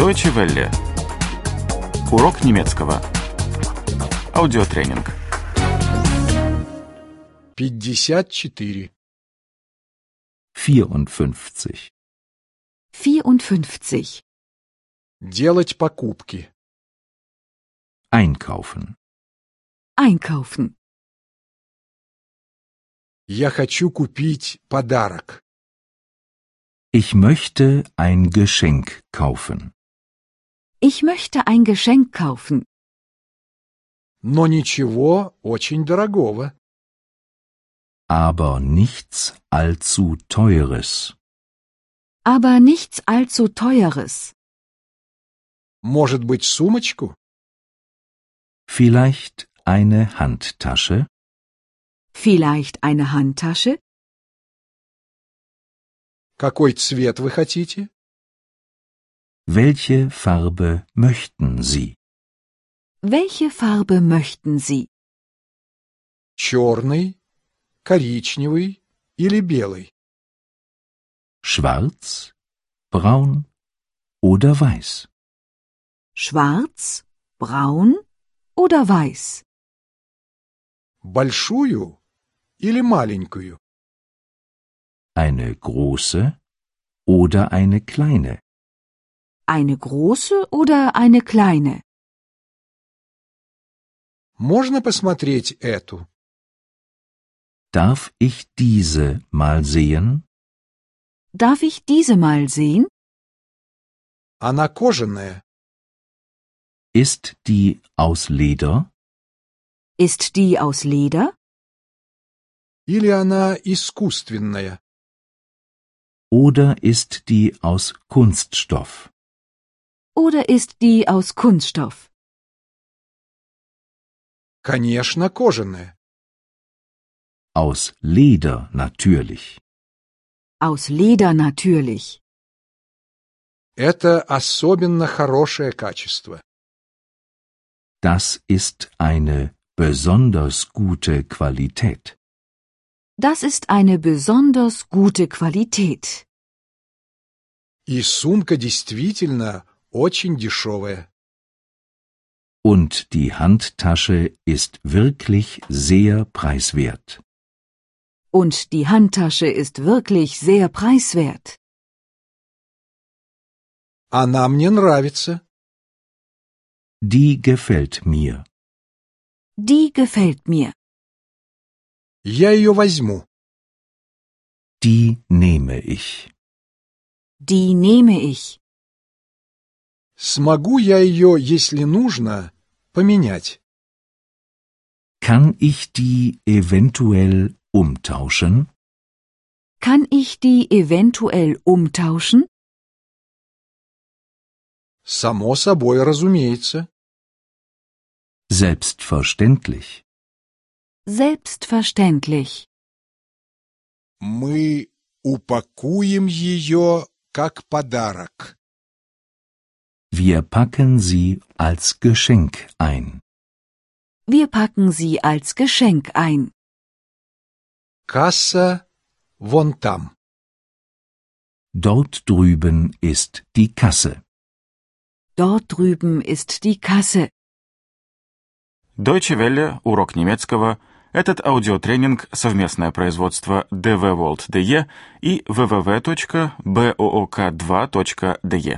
Deutsche Welle. Урок немецкого. Аудиотренинг. 54. 54. 54. Делать покупки. Einkaufen. Einkaufen. Я хочу купить подарок. Ich möchte ein Geschenk kaufen. Ich möchte ein Geschenk kaufen, Но ничего очень дорогого. Aber nichts allzu teures. aber nichts allzu teures. Может быть, сумочку? Vielleicht eine Handtasche? Vielleicht eine Handtasche? Какой цвет вы хотите? Welche Farbe möchten Sie? Welche Farbe möchten Sie? Черный, коричневый или белый? Schwarz, braun oder weiß? Schwarz, braun oder weiß? Большую или маленькую? Eine große oder eine kleine? Eine große oder eine kleine? Можно посмотреть эту? Darf ich diese mal sehen? Darf ich diese mal sehen? Она кожаная. Ist die aus Leder Ist die aus Leder? Или она искусственная? oder ist die aus Kunststoff? Oder ist die aus Kunststoff? Конечно, кожаная. Aus Leder natürlich. Aus Leder natürlich. Это особенно хорошее качество. Das ist eine besonders gute Qualität. Das ist eine besonders gute Qualität. И сумка действительно очень дешевая. Und die Handtasche ist wirklich sehr preiswert. Und die Handtasche ist wirklich sehr preiswert. Она мне нравится. Die gefällt mir. Die gefällt mir. Я ее возьму. Die nehme ich. Die nehme ich. Смогу я ее, если нужно, поменять? Kann ich die eventuell umtauschen? Kann ich die eventuell umtauschen? Само собой, разумеется. Selbstverständlich. Selbstverständlich. Мы упакуем ее как подарок. Wir packen sie als Geschenk ein. Wir packen sie als Geschenk ein. Касса вон там. Dort drüben ist die Kasse. Dort drüben ist die Kasse. Deutsche Welle. Урок немецкого. Этот аудиотренинг – совместное производство DW World DE и www.book2.de.